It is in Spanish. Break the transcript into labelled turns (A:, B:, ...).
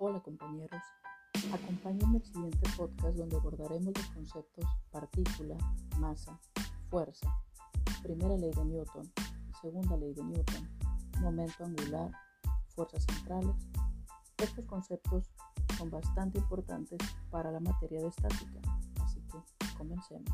A: Hola compañeros, acompáñenme al siguiente podcast donde abordaremos los conceptos partícula, masa, fuerza, primera ley de Newton, segunda ley de Newton, momento angular, fuerzas centrales. Estos conceptos son bastante importantes para la materia de estática, así que comencemos.